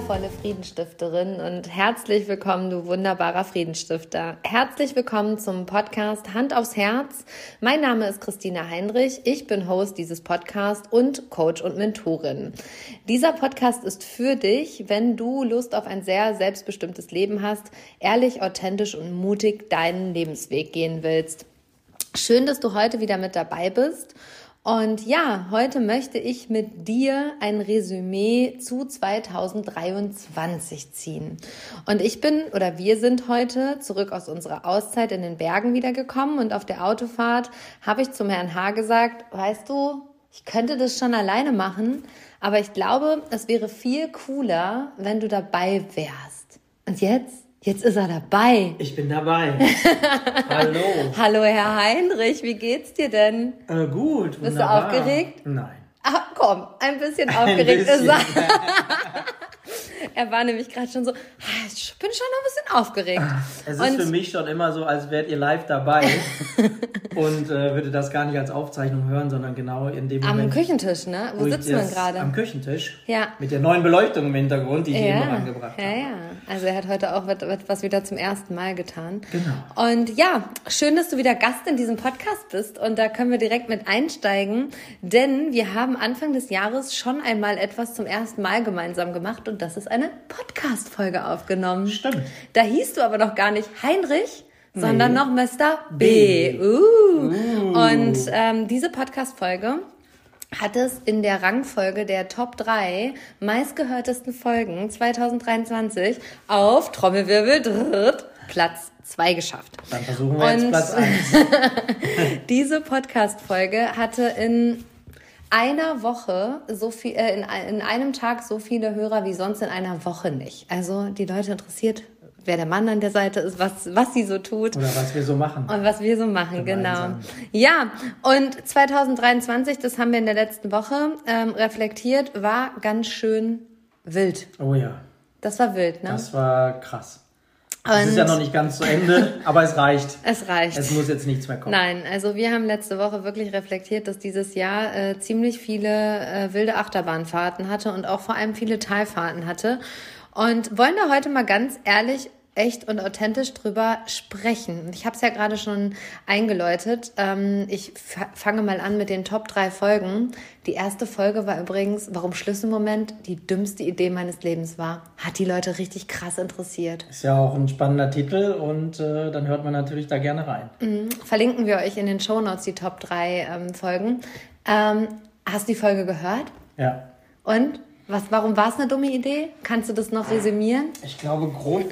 wundervolle Friedensstifterin und herzlich willkommen, du wunderbarer Friedensstifter. Herzlich willkommen zum Podcast Hand aufs Herz. Mein Name ist Christina Heinrich. Ich bin Host dieses Podcasts und Coach und Mentorin. Dieser Podcast ist für dich, wenn du Lust auf ein sehr selbstbestimmtes Leben hast, ehrlich, authentisch und mutig deinen Lebensweg gehen willst. Schön, dass du heute wieder mit dabei bist. Und ja, heute möchte ich mit dir ein Resümee zu 2023 ziehen. Und ich bin oder wir sind heute zurück aus unserer Auszeit in den Bergen wiedergekommen und auf der Autofahrt habe ich zum Herrn H. gesagt, weißt du, ich könnte das schon alleine machen, aber ich glaube, es wäre viel cooler, wenn du dabei wärst. Und jetzt Jetzt ist er dabei. Ich bin dabei. Hallo. Hallo, Herr Heinrich. Wie geht's dir denn? Äh, gut. Bist wunderbar. du aufgeregt? Nein. Ach komm, ein bisschen aufgeregt ein bisschen. ist er. er war nämlich gerade schon so, ah, ich bin schon noch ein bisschen aufgeregt. Es ist und für mich schon immer so, als wärt ihr live dabei und äh, würde das gar nicht als Aufzeichnung hören, sondern genau in dem Moment. Am Küchentisch, ne? Wo, sitzt man gerade? Am Küchentisch. Ja. Mit der neuen Beleuchtung im Hintergrund, die ja. die immer angebracht ja, haben. Ja, ja. Also er hat heute auch was wieder zum ersten Mal getan. Genau. Und ja, schön, dass du wieder Gast in diesem Podcast bist und da können wir direkt mit einsteigen, denn wir haben Anfang des Jahres schon einmal etwas zum ersten Mal gemeinsam gemacht und das ist eine Podcast-Folge aufgenommen. Stimmt. Da hieß du aber noch gar nicht Heinrich, nee. sondern noch Mr. B. B. Uh. uh. Und ähm, diese Podcast-Folge hat es in der Rangfolge der Top 3 meistgehörtesten Folgen 2023 auf Trommelwirbel dritt, Platz 2 geschafft. Dann versuchen wir jetzt Platz 1. diese Podcast-Folge hatte in einer Woche so viel, äh, in, in einem Tag so viele Hörer wie sonst in einer Woche nicht. Also die Leute interessiert, wer der Mann an der Seite ist, was, was sie so tut. Oder was wir so machen. Und was wir so machen, Gemeinsam. genau. Ja, und 2023, das haben wir in der letzten Woche ähm, reflektiert, war ganz schön wild. Oh ja. Das war wild, ne? Das war krass. Es ist ja noch nicht ganz zu Ende, aber es reicht. Es reicht. Es muss jetzt nichts mehr kommen. Nein, also wir haben letzte Woche wirklich reflektiert, dass dieses Jahr äh, ziemlich viele äh, wilde Achterbahnfahrten hatte und auch vor allem viele Talfahrten hatte. Und wollen da heute mal ganz ehrlich echt und authentisch drüber sprechen. Ich habe es ja gerade schon eingeläutet. Ähm, ich fange mal an mit den Top drei Folgen. Die erste Folge war übrigens, warum Schlüsselmoment die dümmste Idee meines Lebens war. Hat die Leute richtig krass interessiert. Ist ja auch ein spannender Titel und äh, dann hört man natürlich da gerne rein. Mhm. Verlinken wir euch in den Show Notes die Top drei ähm, Folgen. Ähm, hast du die Folge gehört? Ja. Und? Was, warum war es eine dumme Idee? Kannst du das noch resümieren? Ich glaube, grob,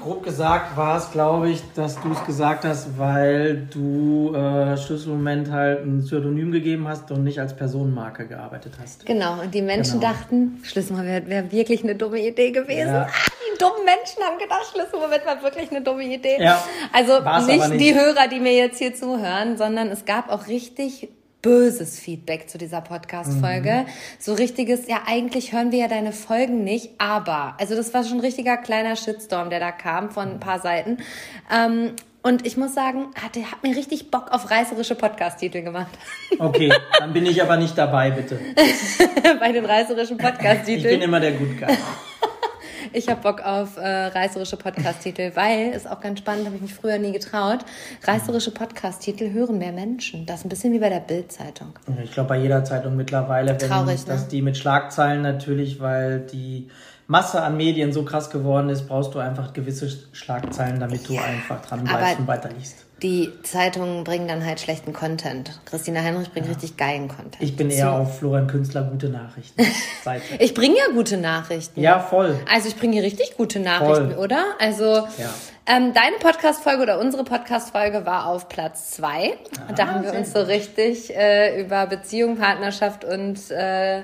grob gesagt war es, glaube ich, dass du es gesagt hast, weil du äh, Schlüsselmoment halt ein Pseudonym gegeben hast und nicht als Personenmarke gearbeitet hast. Genau, und die Menschen genau. dachten, Schlüsselmoment wäre wär wirklich eine dumme Idee gewesen. Ja. Ah, die dummen Menschen haben gedacht, Schlüsselmoment war wirklich eine dumme Idee. Ja, also nicht, nicht die Hörer, die mir jetzt hier zuhören, sondern es gab auch richtig böses Feedback zu dieser Podcast-Folge. Mhm. So richtiges, ja, eigentlich hören wir ja deine Folgen nicht, aber, also das war schon ein richtiger kleiner Shitstorm, der da kam von ein paar Seiten. Ähm, und ich muss sagen, hat, hat mir richtig Bock auf reißerische Podcast-Titel gemacht. Okay, dann bin ich aber nicht dabei, bitte. Bei den reißerischen Podcast-Titeln. Ich bin immer der Guy. Ich habe Bock auf äh, reißerische Podcast-Titel, weil, ist auch ganz spannend, habe ich mich früher nie getraut, reißerische Podcast-Titel hören mehr Menschen. Das ist ein bisschen wie bei der Bild-Zeitung. Ich glaube, bei jeder Zeitung mittlerweile, wenn Traurig, dass ne? die mit Schlagzeilen natürlich, weil die Masse an Medien so krass geworden ist, brauchst du einfach gewisse Schlagzeilen, damit du einfach dran bleibst und weiterliest. Die Zeitungen bringen dann halt schlechten Content. Christina Heinrich bringt ja. richtig geilen Content. Ich bin eher auf Florian Künstler gute Nachrichten. ich bringe ja gute Nachrichten. Ja, voll. Also ich bringe hier richtig gute Nachrichten, voll. oder? Also ja. ähm, deine Podcast-Folge oder unsere Podcast-Folge war auf Platz zwei. Ah, da haben wir uns so richtig äh, über Beziehung, Partnerschaft und äh,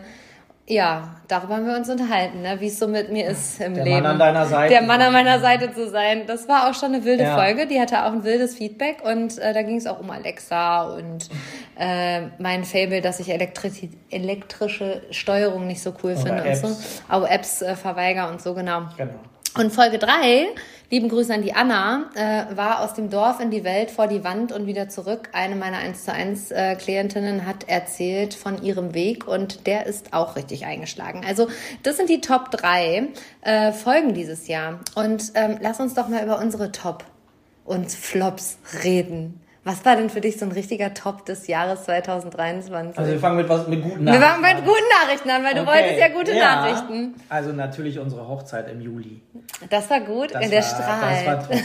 ja, darüber haben wir uns unterhalten, ne? wie es so mit mir ist im Der Leben. Der Mann an deiner Seite. Der Mann an meiner Seite zu sein. Das war auch schon eine wilde ja. Folge. Die hatte auch ein wildes Feedback und äh, da ging es auch um Alexa und äh, mein Fable, dass ich elektri elektrische Steuerung nicht so cool Oder finde Apps. und so. Auch Apps äh, verweiger und so, genau. Genau. Und Folge drei lieben Grüße an die Anna, äh, war aus dem Dorf in die Welt, vor die Wand und wieder zurück. Eine meiner 1 zu 1 äh, Klientinnen hat erzählt von ihrem Weg und der ist auch richtig eingeschlagen. Also das sind die Top drei äh, Folgen dieses Jahr. Und ähm, lass uns doch mal über unsere Top und Flops reden. Was war denn für dich so ein richtiger Top des Jahres 2023? Also wir fangen mit was mit guten Nachrichten. Wir fangen mit guten Nachrichten an, weil okay. du wolltest ja gute ja. Nachrichten. Also natürlich unsere Hochzeit im Juli. Das war gut, das in der Strahl. Das war top.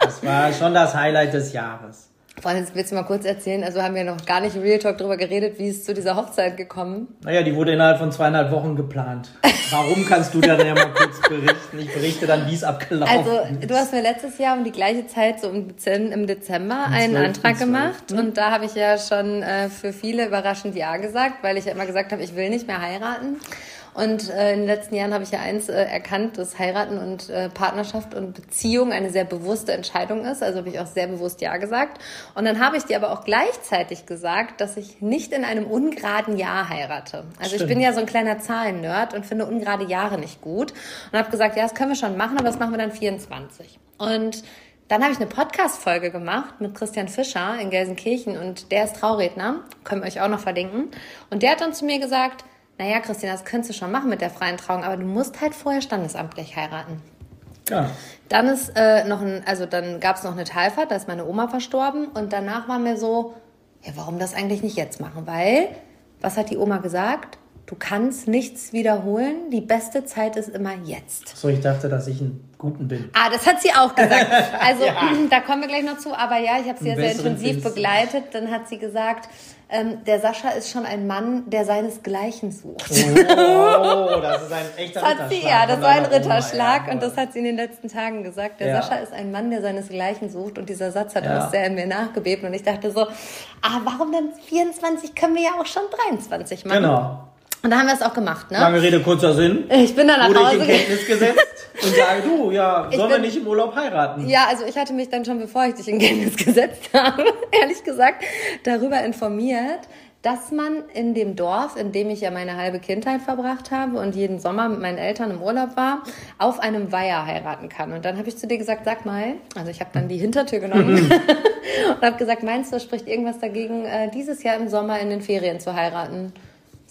Das war schon das Highlight des Jahres. Allem, willst du mal kurz erzählen, also haben wir noch gar nicht im Real Talk darüber geredet, wie es zu dieser Hochzeit gekommen? Naja, die wurde innerhalb von zweieinhalb Wochen geplant. Warum kannst du dann ja mal kurz berichten? Ich berichte dann, wie es abgelaufen also, ist. Also, du hast mir letztes Jahr um die gleiche Zeit, so im Dezember, einen Antrag gemacht. Ne? Und da habe ich ja schon äh, für viele überraschend Ja gesagt, weil ich ja immer gesagt habe, ich will nicht mehr heiraten. Und äh, in den letzten Jahren habe ich ja eins äh, erkannt, dass Heiraten und äh, Partnerschaft und Beziehung eine sehr bewusste Entscheidung ist. Also habe ich auch sehr bewusst Ja gesagt. Und dann habe ich dir aber auch gleichzeitig gesagt, dass ich nicht in einem ungeraden Jahr heirate. Also Stimmt. ich bin ja so ein kleiner Zahlennerd und finde ungerade Jahre nicht gut. Und habe gesagt, ja, das können wir schon machen, aber das machen wir dann 24. Und dann habe ich eine Podcast-Folge gemacht mit Christian Fischer in Gelsenkirchen und der ist Trauredner, können wir euch auch noch verlinken. Und der hat dann zu mir gesagt, naja, Christian, das könntest du schon machen mit der freien Trauung, aber du musst halt vorher standesamtlich heiraten. Ja. Dann ist äh, noch ein, also dann gab es noch eine Teilfahrt, da ist meine Oma verstorben und danach war mir so, ja, warum das eigentlich nicht jetzt machen? Weil, was hat die Oma gesagt? Du kannst nichts wiederholen. Die beste Zeit ist immer jetzt. So, ich dachte, dass ich einen guten bin. Ah, das hat sie auch gesagt. Also, ja. da kommen wir gleich noch zu. Aber ja, ich habe sie ja sehr intensiv begleitet. Dann hat sie gesagt, ähm, der Sascha ist schon ein Mann, der seinesgleichen sucht. Oh, das ist ein echter das Ritterschlag. Sie, ja, das war ein Ritterschlag Oma, ja, und das hat sie in den letzten Tagen gesagt. Der ja. Sascha ist ein Mann, der seinesgleichen sucht und dieser Satz hat ja. auch sehr in mir nachgebebt und ich dachte so, ah, warum dann 24? Können wir ja auch schon 23 machen. Genau. Und da haben wir es auch gemacht, ne? Lange Rede, kurzer Sinn. Ich bin dann nach Wurde Hause ich in Kenntnis gesetzt und sage, du, ja, sollen wir nicht im Urlaub heiraten? Ja, also ich hatte mich dann schon, bevor ich dich in Kenntnis gesetzt habe, ehrlich gesagt, darüber informiert, dass man in dem Dorf, in dem ich ja meine halbe Kindheit verbracht habe und jeden Sommer mit meinen Eltern im Urlaub war, auf einem Weiher heiraten kann. Und dann habe ich zu dir gesagt, sag mal, also ich habe dann die Hintertür genommen und habe gesagt, meinst du, spricht irgendwas dagegen, äh, dieses Jahr im Sommer in den Ferien zu heiraten?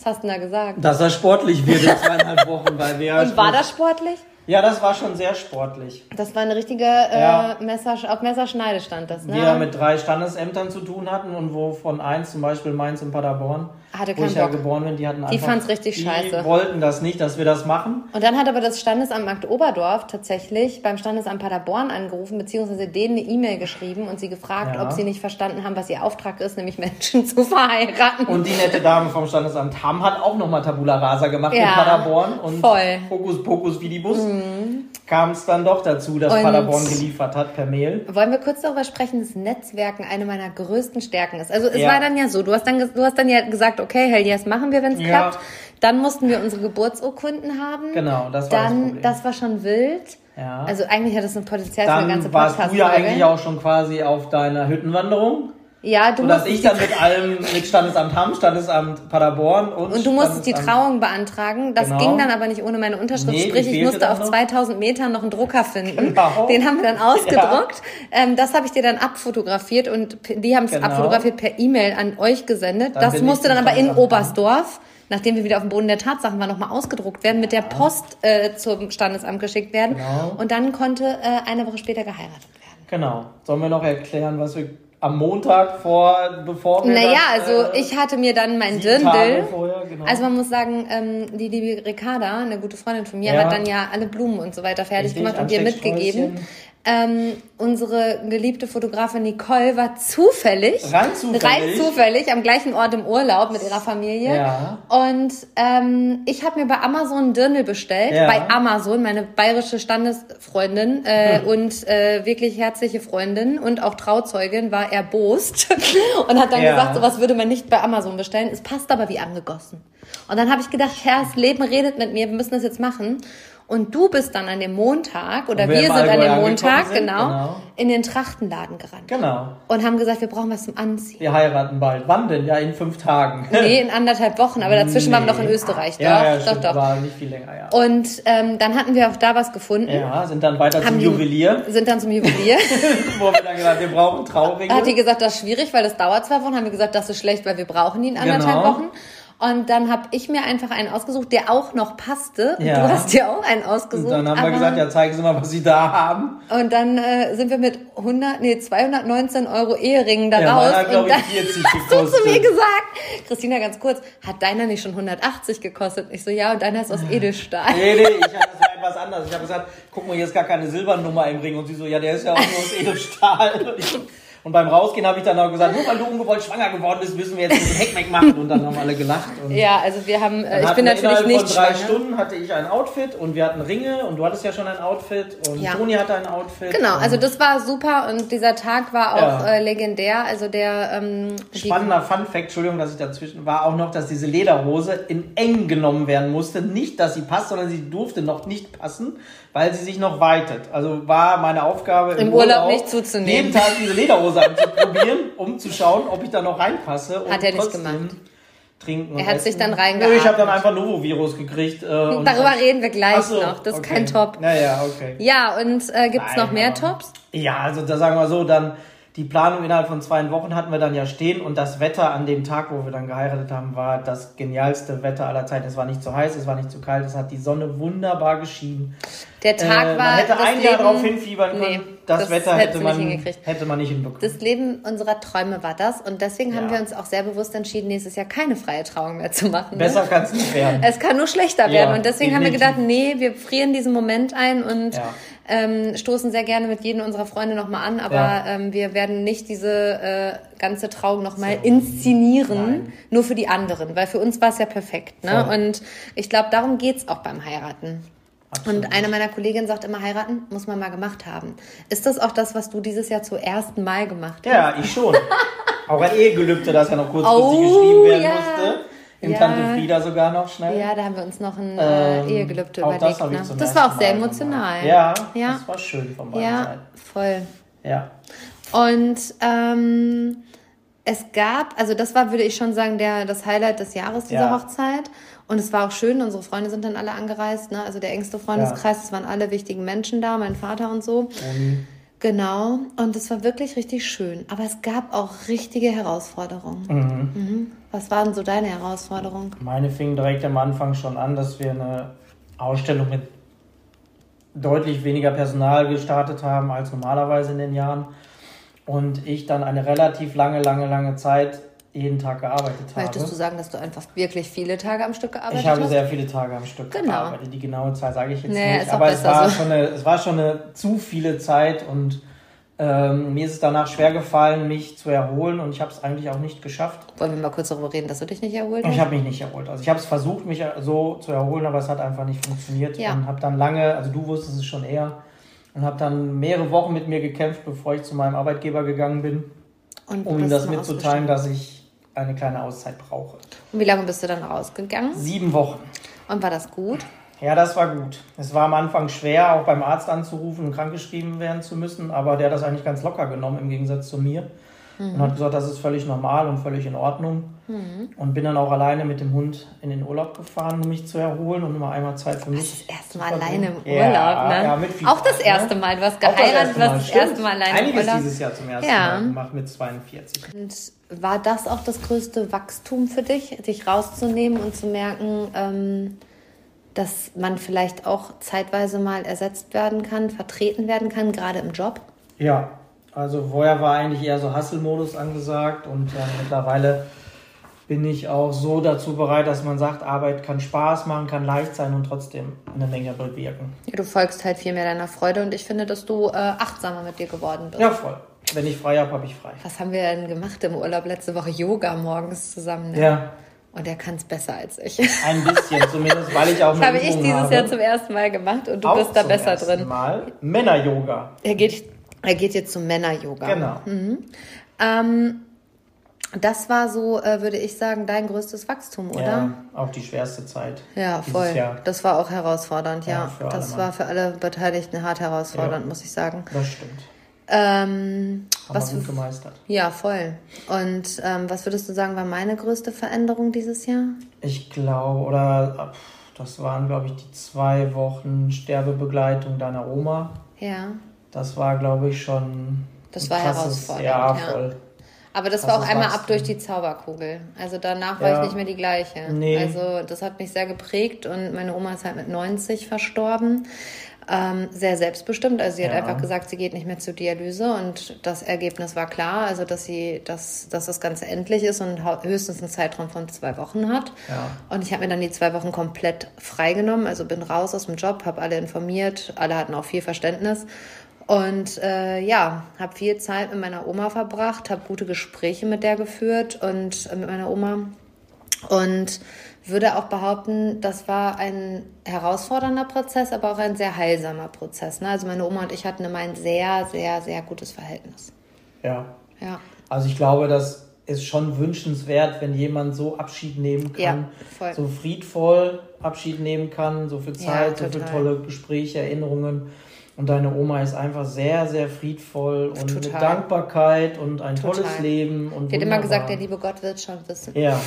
Was hast du denn da gesagt? Dass er sportlich wird in zweieinhalb Wochen, weil wir. Und war das sportlich? Ja, das war schon sehr sportlich. Das war eine richtige äh, ja. Messer, auf Messerschneide stand das, ne? Wir mit drei Standesämtern zu tun hatten und wovon eins, zum Beispiel Mainz und Paderborn, hatte wo ich Bock. ja geboren bin, die hatten Die fand es richtig die scheiße. Die wollten das nicht, dass wir das machen. Und dann hat aber das Standesamt Markt Oberdorf tatsächlich beim Standesamt Paderborn angerufen, beziehungsweise denen eine E-Mail geschrieben und sie gefragt, ja. ob sie nicht verstanden haben, was ihr Auftrag ist, nämlich Menschen zu verheiraten. Und die nette Dame vom Standesamt Hamm hat auch nochmal Tabula Rasa gemacht ja, in Paderborn und voll. Hokus Pokus wie die Bus. Mhm kam es dann doch dazu, dass und Paderborn geliefert hat per Mail. Wollen wir kurz darüber sprechen, dass Netzwerken eine meiner größten Stärken ist. Also es ja. war dann ja so, du hast dann, du hast dann ja gesagt, okay, hell yes, machen wir, wenn es ja. klappt. Dann mussten wir unsere Geburtsurkunden haben. Genau, das war dann, das Problem. Das war schon wild. Ja. Also eigentlich hat das ein Potenzial für eine ganze Podcast. Dann warst du ja eigentlich auch schon quasi auf deiner Hüttenwanderung. Ja, du und dass ich dann mit allem, mit Standesamt Hamm, Standesamt Paderborn und Und du musstest die Trauung beantragen. Das genau. ging dann aber nicht ohne meine Unterschrift. Nee, Sprich, ich musste auf 2000 Metern noch einen Drucker finden. Genau. Den haben wir dann ausgedruckt. Ja. Ähm, das habe ich dir dann abfotografiert und die haben es genau. abfotografiert per E-Mail an euch gesendet. Dann das musste dann aber in Oberstdorf nachdem wir wieder auf dem Boden der Tatsachen waren, nochmal ausgedruckt werden, mit der Post äh, zum Standesamt geschickt werden. Genau. Und dann konnte äh, eine Woche später geheiratet werden. Genau. Sollen wir noch erklären, was wir am Montag vor, bevor wir. Naja, dann, also äh, ich hatte mir dann mein Dirndl. Genau. Also man muss sagen, ähm, die liebe Ricarda, eine gute Freundin von mir, ja. hat dann ja alle Blumen und so weiter fertig Richtig, gemacht und dir mitgegeben. Ähm, unsere geliebte Fotografin Nicole war zufällig, rein zufällig, rein zufällig am gleichen Ort im Urlaub mit ihrer Familie. Ja. Und ähm, ich habe mir bei Amazon Dirndl bestellt, ja. bei Amazon, meine bayerische Standesfreundin äh, hm. und äh, wirklich herzliche Freundin und auch Trauzeugin war erbost und hat dann ja. gesagt, sowas würde man nicht bei Amazon bestellen. Es passt aber wie angegossen. Und dann habe ich gedacht, Herr, das Leben redet mit mir, wir müssen das jetzt machen. Und du bist dann an dem Montag, oder wir, wir sind an dem Montag, sind, genau, genau, in den Trachtenladen gerannt. Genau. Und haben gesagt, wir brauchen was zum Anziehen. Wir heiraten bald. Wann denn? Ja, in fünf Tagen. Nee, in anderthalb Wochen, aber dazwischen nee. waren wir noch in Österreich. Ja, doch, ja, doch, stimmt, doch. war nicht viel länger, ja. Und ähm, dann hatten wir auch da was gefunden. Ja, sind dann weiter zum Juwelier. Sind dann zum Juwelier. Wo wir dann gesagt, wir brauchen Trauringe. Hat die gesagt, das ist schwierig, weil das dauert zwei Wochen. Haben wir gesagt, das ist schlecht, weil wir brauchen ihn anderthalb genau. Wochen. Und dann habe ich mir einfach einen ausgesucht, der auch noch passte. Ja. Du hast dir auch einen ausgesucht. Und dann haben wir gesagt, ja, zeigen Sie mal, was Sie da haben. Und dann äh, sind wir mit 100, nee, 219 Euro Eheringen da ja, raus. Meiner, und dann ich, 40 hast du zu mir gesagt, Christina, ganz kurz, hat deiner nicht schon 180 gekostet? Ich so, ja, und deiner ist aus Edelstahl. Nee, nee, ich hatte so etwas anderes. Ich habe gesagt, guck mal, hier ist gar keine Silbernummer im Ring. Und sie so, ja, der ist ja auch nur aus Edelstahl. Und beim Rausgehen habe ich dann auch gesagt, nur weil du ungewollt schwanger geworden bist, müssen wir jetzt ein Heckmeck machen. Und dann haben alle gelacht. ja, also wir haben, äh, ich bin natürlich nicht von drei schwanger. Stunden hatte ich ein Outfit und wir hatten Ringe und du hattest ja schon ein Outfit und ja. Toni hatte ein Outfit. Genau, also das war super und dieser Tag war auch ja. äh, legendär. Also der ähm, spannender Fun Fact, Entschuldigung, dass ich dazwischen war auch noch, dass diese Lederhose in eng genommen werden musste. Nicht, dass sie passt, sondern sie durfte noch nicht passen weil sie sich noch weitet. Also war meine Aufgabe im, im Urlaub, Urlaub, nicht zuzunehmen. Jeden Tag diese Lederhose anzuprobieren, um zu schauen, ob ich da noch reinpasse. Hat er nicht gemacht. Trinken er hat essen. sich dann reingeatmet. ich habe dann einfach Novo-Virus gekriegt. Äh, Darüber reden wir gleich so, noch. Das ist okay. kein Top. Naja, okay. Ja, und äh, gibt es noch mehr Tops? Ja, also da sagen wir so, dann die Planung innerhalb von zwei Wochen hatten wir dann ja stehen und das Wetter an dem Tag, wo wir dann geheiratet haben, war das genialste Wetter aller Zeiten. Es war nicht zu heiß, es war nicht zu kalt, es hat die Sonne wunderbar geschienen. Der Tag äh, war. Man hätte ein Leben, Jahr darauf hinfiebern können. Nee, das, das, Wetter hätte man, hätte man nicht hinbekommen. Das Leben unserer Träume war das und deswegen ja. haben wir uns auch sehr bewusst entschieden, nächstes Jahr keine freie Trauung mehr zu machen. Besser ne? kann es nicht werden. Es kann nur schlechter ja, werden und deswegen definitiv. haben wir gedacht, nee, wir frieren diesen Moment ein und ja ähm, stoßen sehr gerne mit jedem unserer Freunde nochmal an, aber ja. ähm, wir werden nicht diese äh, ganze Trauung nochmal inszenieren, Nein. nur für die anderen, weil für uns war es ja perfekt. Ne? Und ich glaube, darum geht's auch beim Heiraten. Absolut. Und eine meiner Kolleginnen sagt immer, heiraten muss man mal gemacht haben. Ist das auch das, was du dieses Jahr zum ersten Mal gemacht hast? Ja, ich schon. auch ein Ehegelübde, das ja noch kurzfristig oh, geschrieben werden ja. musste. In ja. Tante Frieda sogar noch schnell. Ja, da haben wir uns noch ein äh, ähm, Ehegelübde überlegt. Das, ne? das war auch sehr Mal emotional. Ja, ja, das war schön von beiden ja, Seiten. voll. Ja. Und ähm, es gab, also das war, würde ich schon sagen, der, das Highlight des Jahres dieser ja. Hochzeit. Und es war auch schön, unsere Freunde sind dann alle angereist, ne? also der engste Freundeskreis, es waren alle wichtigen Menschen da, mein Vater und so. Mhm. Genau, und es war wirklich richtig schön. Aber es gab auch richtige Herausforderungen. Mhm. Mhm. Was waren so deine Herausforderungen? Meine fing direkt am Anfang schon an, dass wir eine Ausstellung mit deutlich weniger Personal gestartet haben als normalerweise in den Jahren. Und ich dann eine relativ lange, lange, lange Zeit jeden Tag gearbeitet habe. Möchtest du sagen, dass du einfach wirklich viele Tage am Stück gearbeitet hast? Ich habe hast? sehr viele Tage am Stück genau. gearbeitet. Die genaue Zahl sage ich jetzt nee, nicht. Aber es war, so. schon eine, es war schon eine zu viele Zeit und ähm, mir ist es danach schwer gefallen, mich zu erholen und ich habe es eigentlich auch nicht geschafft. Wollen wir mal kurz darüber reden, dass du dich nicht erholt hast? Ich habe mich nicht erholt. Also ich habe es versucht, mich so zu erholen, aber es hat einfach nicht funktioniert. Ja. Und habe dann lange, also du wusstest es schon eher, und habe dann mehrere Wochen mit mir gekämpft, bevor ich zu meinem Arbeitgeber gegangen bin, und um ihm das mitzuteilen, dass ich eine kleine Auszeit brauche. Und wie lange bist du dann rausgegangen? Sieben Wochen. Und war das gut? Ja, das war gut. Es war am Anfang schwer, auch beim Arzt anzurufen und krankgeschrieben werden zu müssen, aber der hat das eigentlich ganz locker genommen im Gegensatz zu mir. Mhm. Und hat gesagt, das ist völlig normal und völlig in Ordnung. Mhm. Und bin dann auch alleine mit dem Hund in den Urlaub gefahren, um mich zu erholen und immer einmal Zeit für mich. Das, erste Mal alleine im Urlaub, ja, ne? Ja, mit auch das erste Mal. Du hast geheiratet, du hast das erste Mal alleine Einiges im Urlaub. dieses Jahr zum ersten ja. Mal gemacht mit 42. Und war das auch das größte Wachstum für dich, dich rauszunehmen und zu merken, ähm, dass man vielleicht auch zeitweise mal ersetzt werden kann, vertreten werden kann, gerade im Job? Ja, also vorher war eigentlich eher so Hustle-Modus angesagt und äh, mittlerweile bin ich auch so dazu bereit, dass man sagt, Arbeit kann Spaß machen, kann leicht sein und trotzdem eine Menge bewirken. Ja, du folgst halt viel mehr deiner Freude und ich finde, dass du äh, achtsamer mit dir geworden bist. Ja, voll. Wenn ich frei habe, habe ich frei. Was haben wir denn gemacht im Urlaub letzte Woche? Yoga morgens zusammen. Ne? Ja. Und er kann es besser als ich. Ein bisschen, zumindest, weil ich auch Das habe ich dieses habe. Jahr zum ersten Mal gemacht und du auch bist da besser drin. Mal Männer-Yoga. Er geht, er geht jetzt zum Männer-Yoga. Genau. Mhm. Ähm, Das war so, äh, würde ich sagen, dein größtes Wachstum, oder? Ja, auch die schwerste Zeit. Ja, voll. Jahr. Das war auch herausfordernd, ja. ja das war für alle Beteiligten hart herausfordernd, ja, muss ich sagen. Das stimmt. Ähm, Haben was wir gut gemeistert. Ja, voll. Und ähm, was würdest du sagen, war meine größte Veränderung dieses Jahr? Ich glaube, oder das waren, glaube ich, die zwei Wochen Sterbebegleitung deiner Oma. Ja. Das war, glaube ich, schon. Das war krasses, herausfordernd. Ja, voll. Ja. Aber das war auch einmal ab durch die Zauberkugel. Also danach war ja. ich nicht mehr die gleiche. Nee. Also das hat mich sehr geprägt und meine Oma ist halt mit 90 verstorben. Ähm, sehr selbstbestimmt. Also sie hat einfach gesagt, sie geht nicht mehr zur Dialyse und das Ergebnis war klar, also dass sie, dass, dass das Ganze endlich ist und höchstens einen Zeitraum von zwei Wochen hat. Ja. Und ich habe mir dann die zwei Wochen komplett freigenommen, also bin raus aus dem Job, habe alle informiert, alle hatten auch viel Verständnis und äh, ja, habe viel Zeit mit meiner Oma verbracht, habe gute Gespräche mit der geführt und äh, mit meiner Oma. Und würde auch behaupten, das war ein herausfordernder Prozess, aber auch ein sehr heilsamer Prozess. Ne? Also meine Oma und ich hatten immer ein sehr, sehr, sehr gutes Verhältnis. Ja. Ja. Also ich glaube, das ist schon wünschenswert, wenn jemand so Abschied nehmen kann, ja, so friedvoll Abschied nehmen kann, so viel Zeit, ja, so viele tolle Gespräche, Erinnerungen. Und deine Oma ist einfach sehr, sehr friedvoll und Total. mit Dankbarkeit und ein Total. tolles Leben. Und Die hat immer gesagt, der liebe Gott wird schon wissen. Ja,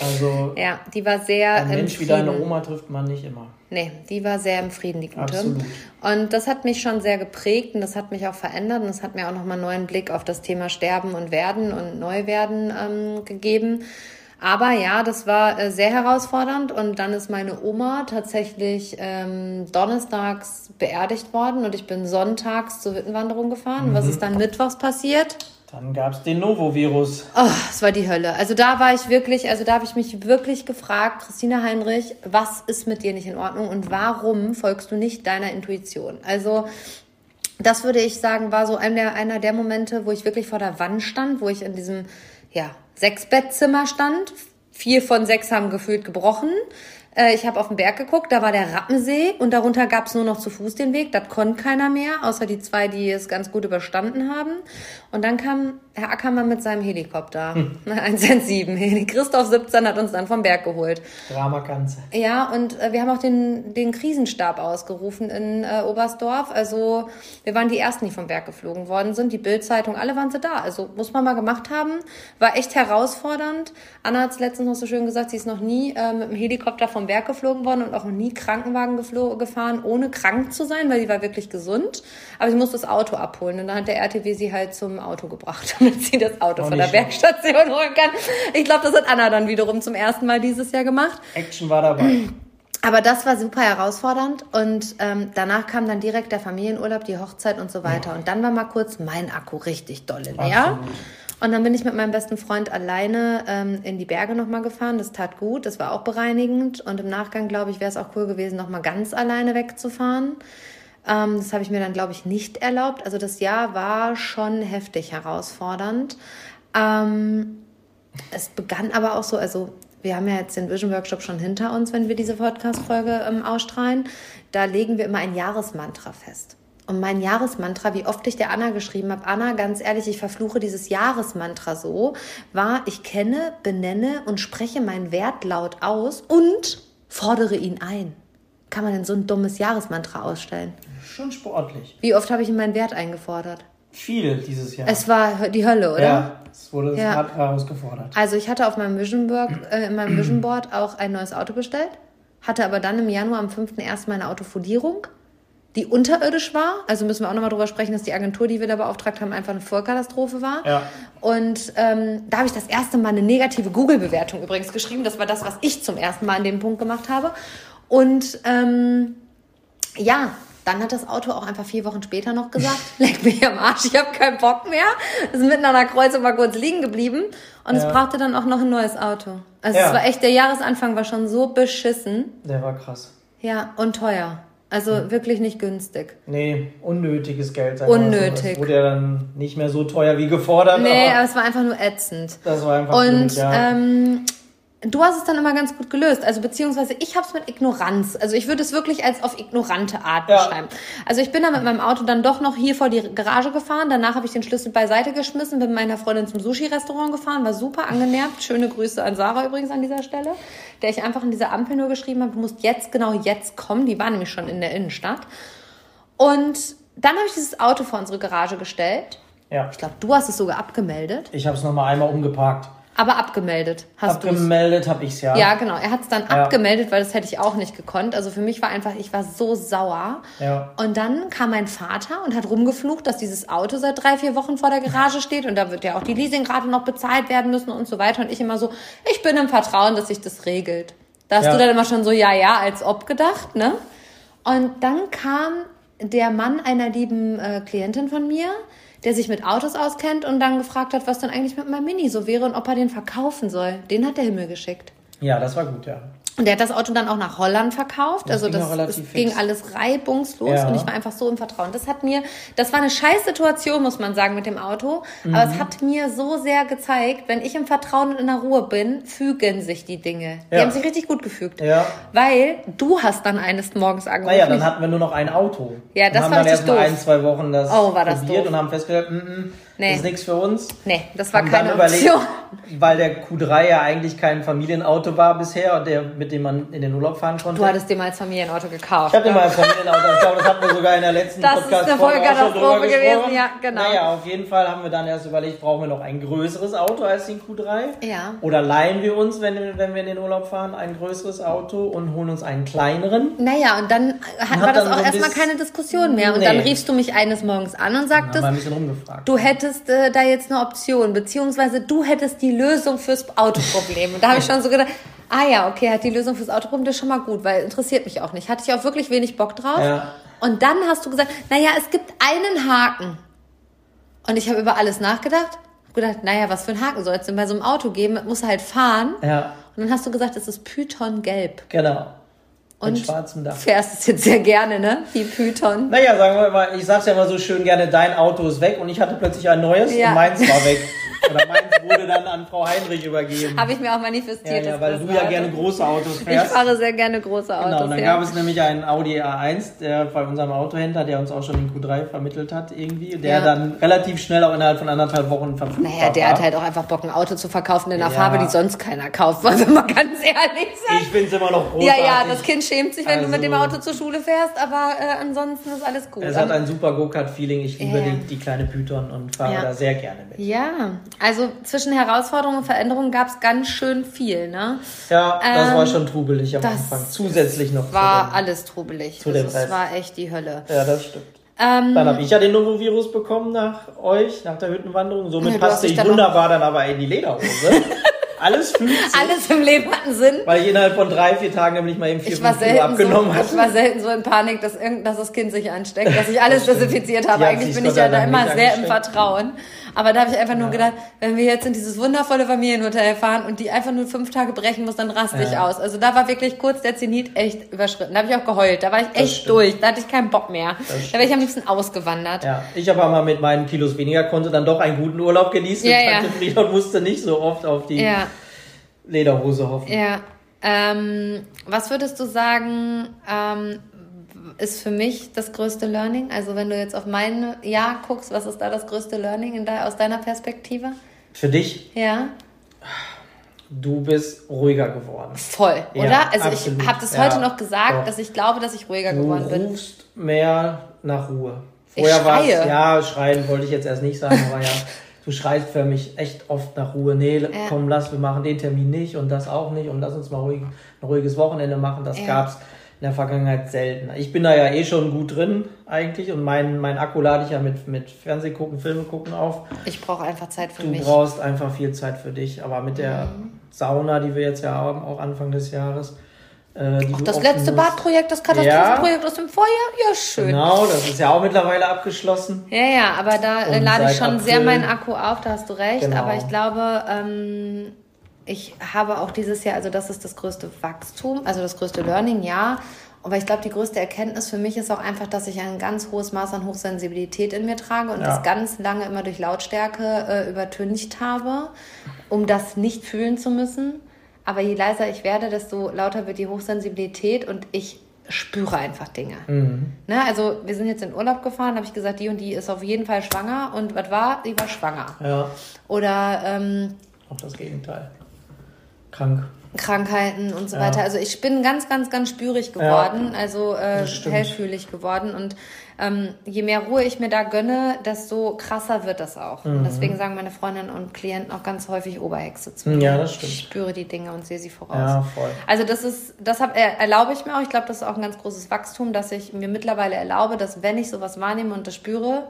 also. ja, die war sehr. Ein Mensch wie deine Oma trifft man nicht immer. Nee, die war sehr im Frieden, die Gute. Absolut. Und das hat mich schon sehr geprägt und das hat mich auch verändert und das hat mir auch nochmal einen neuen Blick auf das Thema Sterben und Werden und Neuwerden ähm, gegeben. Aber ja, das war äh, sehr herausfordernd und dann ist meine Oma tatsächlich ähm, donnerstags beerdigt worden und ich bin sonntags zur Wittenwanderung gefahren. Mhm. Was ist dann mittwochs passiert? Dann gab es den Novovirus. Oh, es war die Hölle. Also da war ich wirklich, also da habe ich mich wirklich gefragt, Christina Heinrich, was ist mit dir nicht in Ordnung und warum folgst du nicht deiner Intuition? Also das würde ich sagen, war so einer der, einer der Momente, wo ich wirklich vor der Wand stand, wo ich in diesem ja, Sechs-Bettzimmer stand. Vier von sechs haben gefühlt gebrochen. Äh, ich habe auf den Berg geguckt, da war der Rappensee und darunter gab es nur noch zu Fuß den Weg. Das konnte keiner mehr, außer die zwei, die es ganz gut überstanden haben. Und dann kam Herr Ackermann mit seinem Helikopter. Hm. 107. Christoph 17 hat uns dann vom Berg geholt. Drama Ganze. Ja, und äh, wir haben auch den, den Krisenstab ausgerufen in äh, Oberstdorf. Also wir waren die Ersten, die vom Berg geflogen worden sind. Die Bildzeitung, alle waren sie da. Also muss man mal gemacht haben. War echt herausfordernd. Anna hat es letztens noch so schön gesagt, sie ist noch nie äh, mit dem Helikopter vom Berg geflogen worden und auch noch nie Krankenwagen gefahren, ohne krank zu sein, weil sie war wirklich gesund. Aber sie musste das Auto abholen. Und dann hat der RTW sie halt zum Auto gebracht damit sie das Auto von der Werkstation holen kann. Ich glaube, das hat Anna dann wiederum zum ersten Mal dieses Jahr gemacht. Action war dabei. Aber das war super herausfordernd und ähm, danach kam dann direkt der Familienurlaub, die Hochzeit und so weiter. Ja. Und dann war mal kurz mein Akku richtig dolle leer. Und dann bin ich mit meinem besten Freund alleine ähm, in die Berge nochmal gefahren. Das tat gut, das war auch bereinigend. Und im Nachgang, glaube ich, wäre es auch cool gewesen, nochmal ganz alleine wegzufahren. Ähm, das habe ich mir dann, glaube ich, nicht erlaubt. Also das Jahr war schon heftig herausfordernd. Ähm, es begann aber auch so, also wir haben ja jetzt den Vision Workshop schon hinter uns, wenn wir diese Podcast-Folge ähm, ausstrahlen. Da legen wir immer ein Jahresmantra fest. Und mein Jahresmantra, wie oft ich der Anna geschrieben habe, Anna, ganz ehrlich, ich verfluche dieses Jahresmantra so, war, ich kenne, benenne und spreche meinen Wert laut aus und fordere ihn ein. Kann man denn so ein dummes Jahresmantra ausstellen? Schon sportlich. Wie oft habe ich meinen Wert eingefordert? Viel dieses Jahr. Es war die Hölle, oder? Ja, es wurde ja. hart herausgefordert. Also ich hatte auf meinem Vision Board, äh, in meinem Vision Board auch ein neues Auto bestellt, hatte aber dann im Januar am 5.1. meine Autofolierung, die unterirdisch war. Also müssen wir auch nochmal drüber sprechen, dass die Agentur, die wir da beauftragt haben, einfach eine Vollkatastrophe war. Ja. Und ähm, da habe ich das erste Mal eine negative Google-Bewertung übrigens geschrieben. Das war das, was ich zum ersten Mal an dem Punkt gemacht habe. Und ähm, ja, dann hat das Auto auch einfach vier Wochen später noch gesagt, leck mich am Arsch, ich habe keinen Bock mehr. Ist mitten an der Kreuzung mal kurz liegen geblieben und ja. es brauchte dann auch noch ein neues Auto. Also ja. es war echt, der Jahresanfang war schon so beschissen. Der war krass. Ja, und teuer. Also hm. wirklich nicht günstig. Nee, unnötiges Geld. Unnötig. Das wurde ja dann nicht mehr so teuer wie gefordert. Nee, aber, aber es war einfach nur ätzend. Das war einfach Und blöd, ja. ähm, Du hast es dann immer ganz gut gelöst. Also beziehungsweise ich habe es mit Ignoranz. Also ich würde es wirklich als auf ignorante Art ja. beschreiben. Also ich bin dann mit meinem Auto dann doch noch hier vor die Garage gefahren. Danach habe ich den Schlüssel beiseite geschmissen, bin mit meiner Freundin zum Sushi-Restaurant gefahren, war super angenervt. Schöne Grüße an Sarah übrigens an dieser Stelle, der ich einfach in dieser Ampel nur geschrieben habe, du musst jetzt, genau jetzt kommen. Die war nämlich schon in der Innenstadt. Und dann habe ich dieses Auto vor unsere Garage gestellt. Ja. Ich glaube, du hast es sogar abgemeldet. Ich habe es nochmal einmal umgeparkt. Aber abgemeldet hast du Abgemeldet habe ich es ja. Ja, genau. Er hat es dann ja. abgemeldet, weil das hätte ich auch nicht gekonnt. Also für mich war einfach, ich war so sauer. Ja. Und dann kam mein Vater und hat rumgeflucht, dass dieses Auto seit drei, vier Wochen vor der Garage steht und da wird ja auch die Leasingrate noch bezahlt werden müssen und so weiter. Und ich immer so, ich bin im Vertrauen, dass sich das regelt. Da hast ja. du dann immer schon so, ja, ja, als ob gedacht, ne? Und dann kam der Mann einer lieben äh, Klientin von mir, der sich mit Autos auskennt und dann gefragt hat, was dann eigentlich mit meinem Mini so wäre und ob er den verkaufen soll. Den hat der Himmel geschickt. Ja, das war gut, ja. Und der hat das Auto dann auch nach Holland verkauft. Das also das, das ging alles reibungslos ja. und ich war einfach so im Vertrauen. Das hat mir, das war eine scheiß Situation, muss man sagen, mit dem Auto. Mhm. Aber es mhm. hat mir so sehr gezeigt, wenn ich im Vertrauen und in der Ruhe bin, fügen sich die Dinge. Die haben sich richtig gut gefügt. Ja. Weil du hast dann eines Morgens angerufen. Naja, dann hatten wir nur noch ein Auto. Ja, das und haben war dann erst mal ein, zwei Wochen das, oh, war das probiert doof. und haben festgestellt, mm, mm, Nee. Das ist nichts für uns. Nee, das war keine Option. Weil der Q3 ja eigentlich kein Familienauto war bisher und der, mit dem man in den Urlaub fahren konnte. Du hattest den mal als Familienauto gekauft. Ich habe den mal als Familienauto gekauft. Das hatten wir sogar in der letzten das podcast Das ist eine Vollkatastrophe gewesen, ja, genau. Naja, auf jeden Fall haben wir dann erst überlegt, brauchen wir noch ein größeres Auto als den Q3? Ja. Oder leihen wir uns, wenn, wenn wir in den Urlaub fahren, ein größeres Auto und holen uns einen kleineren? Naja, und dann hat, war das auch so erstmal keine Diskussion mehr. Und nee. dann riefst du mich eines Morgens an und sagtest, du hättest äh, da jetzt eine Option, beziehungsweise du hättest die Lösung fürs Autoproblem. Und da habe ich schon so gedacht, ah ja, okay, hat die Lösung fürs Autoproblem, das ist schon mal gut, weil interessiert mich auch nicht. Hatte ich auch wirklich wenig Bock drauf. Ja. Und dann hast du gesagt, naja, es gibt einen Haken. Und ich habe über alles nachgedacht. gedacht, naja, was für ein Haken soll es denn bei so einem Auto geben? Muss halt fahren. Ja. Und dann hast du gesagt, es ist Python gelb. Genau. Und mit schwarzem Dach. fährst es jetzt sehr gerne, ne? Wie Python. Naja, sagen wir mal, ich sag's ja immer so schön gerne, dein Auto ist weg und ich hatte plötzlich ein neues ja. und meins war weg. Oder meins wurde dann an Frau Heinrich übergeben. Habe ich mir auch manifestiert. Ja, ja weil du ja gerne große Autos fährst. Ich fahre sehr gerne große Autos. Genau, und dann ja. gab es nämlich einen Audi A1, der bei unserem Autohändler, der uns auch schon den Q3 vermittelt hat irgendwie, der ja. dann relativ schnell auch innerhalb von anderthalb Wochen verfügbar Naja, der war. hat halt auch einfach Bock, ein Auto zu verkaufen in einer Farbe, die sonst keiner kauft, weil wir mal ganz ehrlich sein. Ich finde es immer noch großartig. Ja, ja, das Kind schämt sich, wenn also, du mit dem also Auto zur Schule fährst, aber äh, ansonsten ist alles gut. Es hat ein super Go-Kart-Feeling. Ich liebe die, die kleine Python und fahre da sehr gerne mit. Ja, also zwischen Herausforderungen und Veränderungen gab es ganz schön viel, ne? Ja, das ähm, war schon trubelig am Anfang. Zusätzlich noch. War alles trubelig. Zu dem das war echt die Hölle. Ja, das stimmt. Ähm, dann habe ich ja den Novovirus bekommen nach euch, nach der Hüttenwanderung. Somit ja, passte ich wunderbar dann aber in die Lederhose. Alles fühlt sich. Alles im Leben hat einen Sinn. Weil ich innerhalb von drei, vier Tagen nämlich mal eben vier, fünf Kilo abgenommen so, Ich war selten so in Panik, dass, irgend, dass das Kind sich ansteckt, dass ich alles desinfiziert habe. Eigentlich bin ich ja da immer sehr im Vertrauen. Aber da habe ich einfach nur ja. gedacht, wenn wir jetzt in dieses wundervolle Familienhotel fahren und die einfach nur fünf Tage brechen muss, dann raste ja. ich aus. Also da war wirklich kurz der Zenit echt überschritten. Da habe ich auch geheult. Da war ich echt durch. Da hatte ich keinen Bock mehr. Da wäre ich am liebsten ausgewandert. Ja, ich aber mal mit meinen Kilos weniger konnte dann doch einen guten Urlaub genießen. Ja, Tante ja. Frieda musste nicht so oft auf die ja. Lederhose hoffen. Ja. Ähm, was würdest du sagen, ähm, ist für mich das größte Learning? Also wenn du jetzt auf mein Jahr guckst, was ist da das größte Learning de aus deiner Perspektive? Für dich? Ja. Du bist ruhiger geworden. Voll, oder? Ja, also absolut. ich habe das heute ja, noch gesagt, doch. dass ich glaube, dass ich ruhiger du geworden bin. Du rufst mehr nach Ruhe. Vorher war es, ja, schreien wollte ich jetzt erst nicht sagen, aber ja, du schreist für mich echt oft nach Ruhe. Nee, ja. komm, lass, wir machen den Termin nicht und das auch nicht und lass uns mal ruhig, ein ruhiges Wochenende machen. Das ja. gab's in der Vergangenheit selten. Ich bin da ja eh schon gut drin eigentlich und mein, mein Akku lade ich ja mit, mit Fernseh gucken, Filme gucken auf. Ich brauche einfach Zeit für du mich. Du brauchst einfach viel Zeit für dich, aber mit der mhm. Sauna, die wir jetzt ja haben, auch Anfang des Jahres, Ach, das letzte Badprojekt, das Katastrophenprojekt ja, aus dem Vorjahr? Ja, schön. Genau, das ist ja auch mittlerweile abgeschlossen. Ja, ja, aber da und lade ich schon April, sehr meinen Akku auf, da hast du recht. Genau. Aber ich glaube, ähm, ich habe auch dieses Jahr, also das ist das größte Wachstum, also das größte Learning, ja. Aber ich glaube, die größte Erkenntnis für mich ist auch einfach, dass ich ein ganz hohes Maß an Hochsensibilität in mir trage und ja. das ganz lange immer durch Lautstärke äh, übertüncht habe, um das nicht fühlen zu müssen. Aber je leiser ich werde, desto lauter wird die Hochsensibilität und ich spüre einfach Dinge. Mhm. Ne, also wir sind jetzt in Urlaub gefahren, habe ich gesagt, die und die ist auf jeden Fall schwanger und was war? Die war schwanger. Ja. Oder ähm, auch das Gegenteil. Krank. Krankheiten und so ja. weiter. Also ich bin ganz, ganz, ganz spürig geworden, ja, also äh, hellfühlig geworden und ähm, je mehr Ruhe ich mir da gönne, desto krasser wird das auch. Mhm. Deswegen sagen meine Freundinnen und Klienten auch ganz häufig Oberhexe zu mir. Ja, das stimmt. Ich spüre die Dinge und sehe sie voraus. Ja, voll. Also das ist, das hab, erlaube ich mir auch. Ich glaube, das ist auch ein ganz großes Wachstum, dass ich mir mittlerweile erlaube, dass wenn ich sowas wahrnehme und das spüre,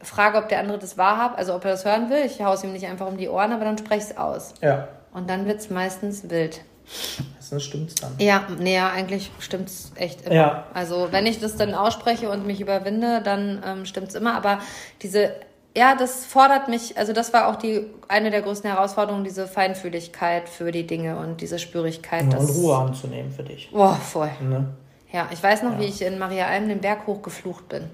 frage, ob der andere das wahrhabt, also ob er das hören will. Ich haue es ihm nicht einfach um die Ohren, aber dann spreche ich es aus. Ja. Und dann wird es meistens wild. Das stimmt's dann. Ja, nee, ja, eigentlich stimmt's echt immer. Ja. Also wenn ich das dann ausspreche und mich überwinde, dann ähm, stimmt's immer. Aber diese, ja, das fordert mich, also das war auch die eine der größten Herausforderungen, diese Feinfühligkeit für die Dinge und diese Spürigkeit. Ja, und Ruhe anzunehmen für dich. Boah, voll. Ne? Ja, ich weiß noch, ja. wie ich in Maria Alm den Berg hochgeflucht bin.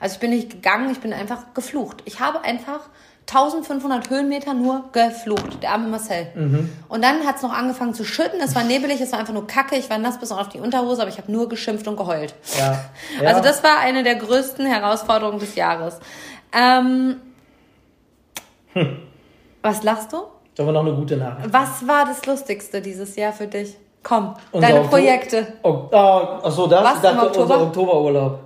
Also ich bin nicht gegangen, ich bin einfach geflucht. Ich habe einfach 1500 Höhenmeter nur geflucht, der arme Marcel. Mhm. Und dann hat es noch angefangen zu schütten, es war nebelig, es war einfach nur kacke, ich war nass bis auf die Unterhose, aber ich habe nur geschimpft und geheult. Ja. ja. Also das war eine der größten Herausforderungen des Jahres. Ähm, hm. Was lachst du? Das war noch eine gute Nachricht. Was war das Lustigste dieses Jahr für dich? Komm, unser deine Oktober Projekte. Oh, oh, achso, das? Was, ich dachte, unser Oktoberurlaub.